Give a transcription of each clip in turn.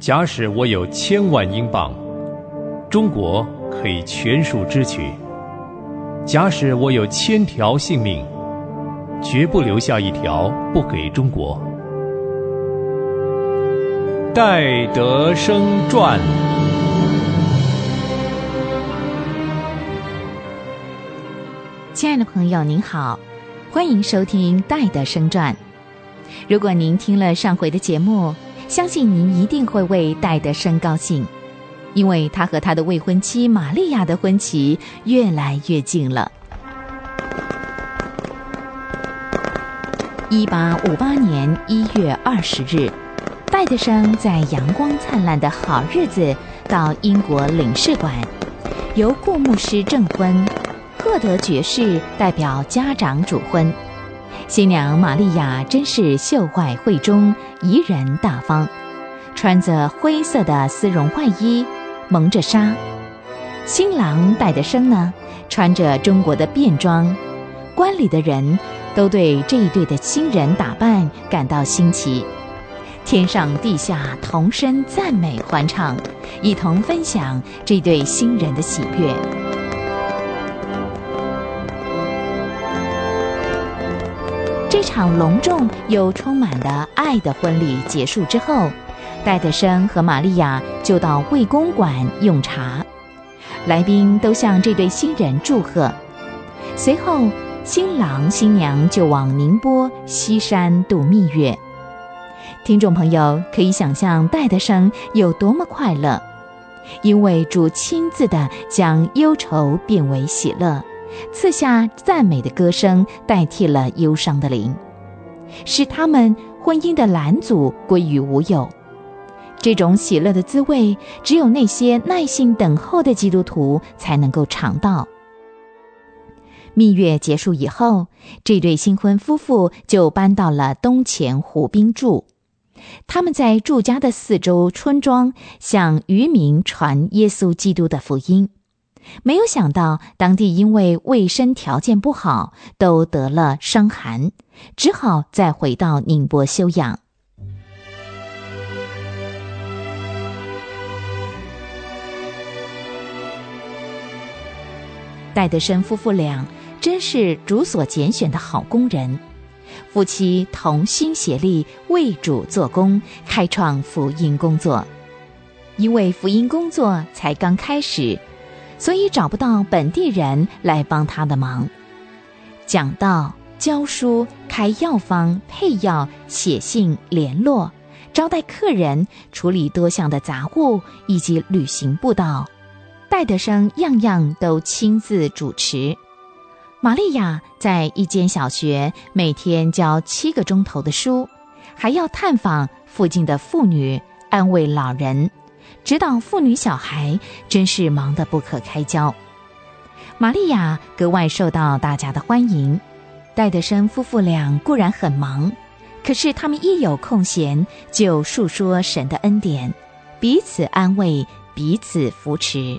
假使我有千万英镑，中国可以全数支取；假使我有千条性命，绝不留下一条不给中国。戴德生传。亲爱的朋友，您好，欢迎收听《戴德生传》。如果您听了上回的节目，相信您一定会为戴德生高兴，因为他和他的未婚妻玛利亚的婚期越来越近了。一八五八年一月二十日，戴德生在阳光灿烂的好日子到英国领事馆，由顾牧师证婚，赫德爵士代表家长主婚。新娘玛利亚真是秀外慧中，宜人大方，穿着灰色的丝绒外衣，蒙着纱。新郎戴德生呢，穿着中国的便装。观礼的人都对这一对的新人打扮感到新奇，天上地下同声赞美欢唱，一同分享这对新人的喜悦。这场隆重又充满了爱的婚礼结束之后，戴德生和玛利亚就到卫公馆用茶，来宾都向这对新人祝贺。随后，新郎新娘就往宁波西山度蜜月。听众朋友可以想象戴德生有多么快乐，因为主亲自的将忧愁变为喜乐。赐下赞美的歌声，代替了忧伤的灵，使他们婚姻的拦阻归于无有。这种喜乐的滋味，只有那些耐心等候的基督徒才能够尝到。蜜月结束以后，这对新婚夫妇就搬到了东钱湖滨住。他们在住家的四周村庄向渔民传耶稣基督的福音。没有想到，当地因为卫生条件不好，都得了伤寒，只好再回到宁波休养。戴德生夫妇俩真是主所拣选的好工人，夫妻同心协力为主做工，开创福音工作。因为福音工作才刚开始。所以找不到本地人来帮他的忙，讲道、教书、开药方、配药、写信、联络、招待客人、处理多项的杂物以及旅行布道，戴德生样样都亲自主持。玛利亚在一间小学每天教七个钟头的书，还要探访附近的妇女，安慰老人。指导妇女小孩，真是忙得不可开交。玛利亚格外受到大家的欢迎。戴德生夫妇俩固然很忙，可是他们一有空闲就述说神的恩典，彼此安慰，彼此扶持。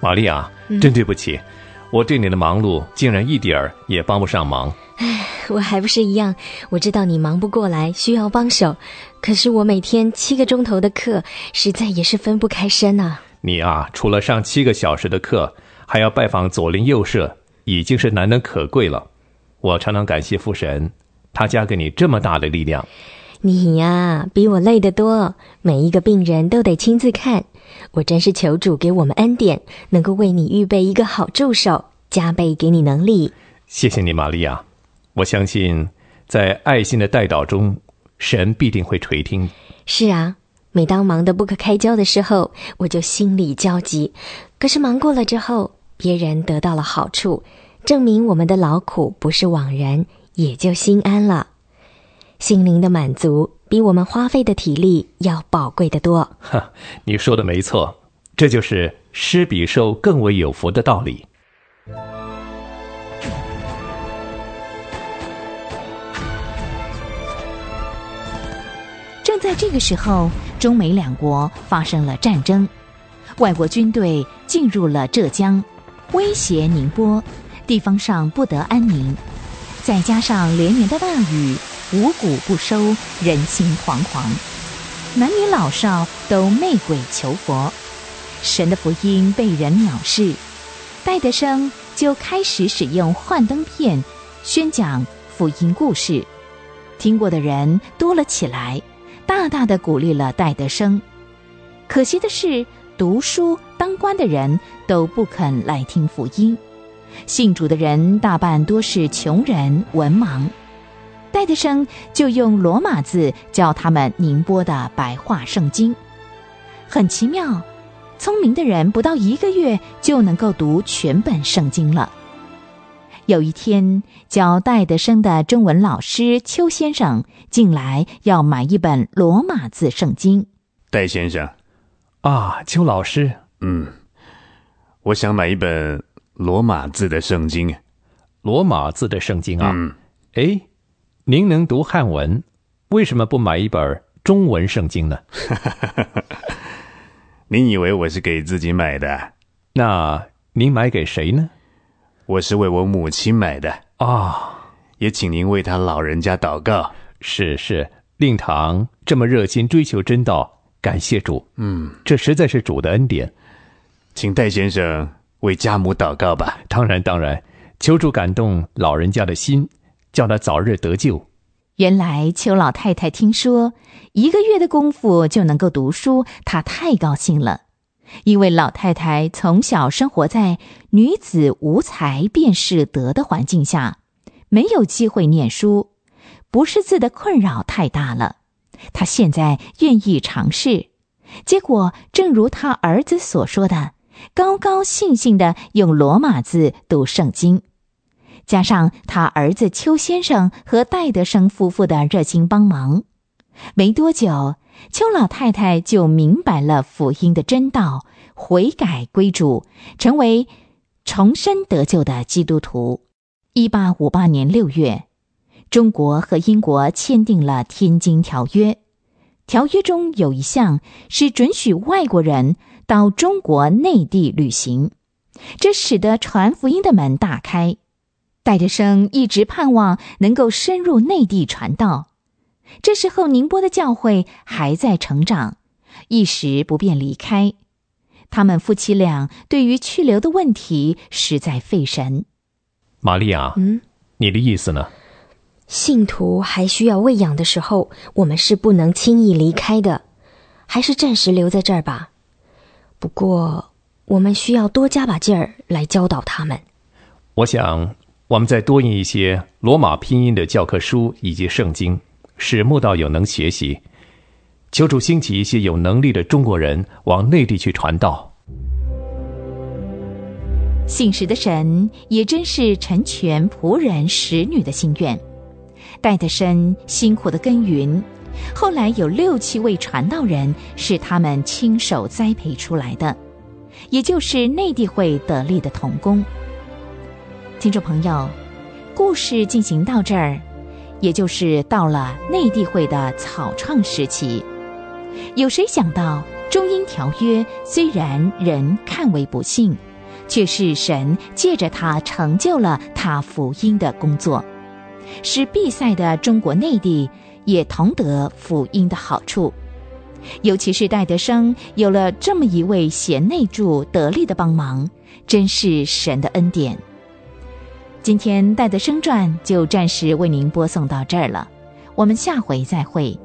玛利亚，真对不起，我对你的忙碌竟然一点儿也帮不上忙。唉，我还不是一样。我知道你忙不过来，需要帮手。可是我每天七个钟头的课，实在也是分不开身呐。你啊，除了上七个小时的课，还要拜访左邻右舍，已经是难能可贵了。我常常感谢父神，他加给你这么大的力量。你呀，比我累得多。每一个病人都得亲自看，我真是求主给我们恩典，能够为你预备一个好助手，加倍给你能力。谢谢你，玛利亚。我相信，在爱心的带导中，神必定会垂听。是啊，每当忙得不可开交的时候，我就心里焦急；可是忙过了之后，别人得到了好处，证明我们的劳苦不是枉然，也就心安了。心灵的满足比我们花费的体力要宝贵的多。哈，你说的没错，这就是施比受更为有福的道理。正在这个时候，中美两国发生了战争，外国军队进入了浙江，威胁宁波，地方上不得安宁。再加上连年的大雨，五谷不收，人心惶惶。男女老少都媚鬼求佛，神的福音被人藐视，戴德生就开始使用幻灯片宣讲福音故事，听过的人多了起来，大大的鼓励了戴德生。可惜的是，读书当官的人都不肯来听福音，信主的人大半多是穷人文盲。戴德生就用罗马字教他们宁波的白话圣经，很奇妙。聪明的人不到一个月就能够读全本圣经了。有一天，教戴德生的中文老师邱先生进来要买一本罗马字圣经。戴先生，啊，邱老师，嗯，我想买一本罗马字的圣经。罗马字的圣经啊？嗯，哎。您能读汉文，为什么不买一本中文圣经呢？您以为我是给自己买的？那您买给谁呢？我是为我母亲买的啊！也请您为他老人家祷告。是是，令堂这么热心追求真道，感谢主。嗯，这实在是主的恩典。请戴先生为家母祷告吧。当然当然，求主感动老人家的心。叫他早日得救。原来邱老太太听说一个月的功夫就能够读书，她太高兴了。因为老太太从小生活在女子无才便是德的环境下，没有机会念书，不识字的困扰太大了。她现在愿意尝试，结果正如她儿子所说的，高高兴兴的用罗马字读圣经。加上他儿子邱先生和戴德生夫妇的热心帮忙，没多久，邱老太太就明白了福音的真道，悔改归主，成为重生得救的基督徒。一八五八年六月，中国和英国签订了《天津条约》，条约中有一项是准许外国人到中国内地旅行，这使得传福音的门大开。戴德生一直盼望能够深入内地传道，这时候宁波的教会还在成长，一时不便离开。他们夫妻俩对于去留的问题实在费神。玛利亚，嗯，你的意思呢？信徒还需要喂养的时候，我们是不能轻易离开的，还是暂时留在这儿吧。不过，我们需要多加把劲儿来教导他们。我想。我们再多印一些罗马拼音的教科书以及圣经，使慕道友能学习。求主兴起一些有能力的中国人往内地去传道。信实的神也真是成全仆人使女的心愿。戴德生辛苦的耕耘，后来有六七位传道人是他们亲手栽培出来的，也就是内地会得力的童工。听众朋友，故事进行到这儿，也就是到了内地会的草创时期。有谁想到中英条约虽然人看为不幸，却是神借着他成就了他福音的工作，使闭塞的中国内地也同得福音的好处。尤其是戴德生有了这么一位贤内助得力的帮忙，真是神的恩典。今天《带的生传》就暂时为您播送到这儿了，我们下回再会。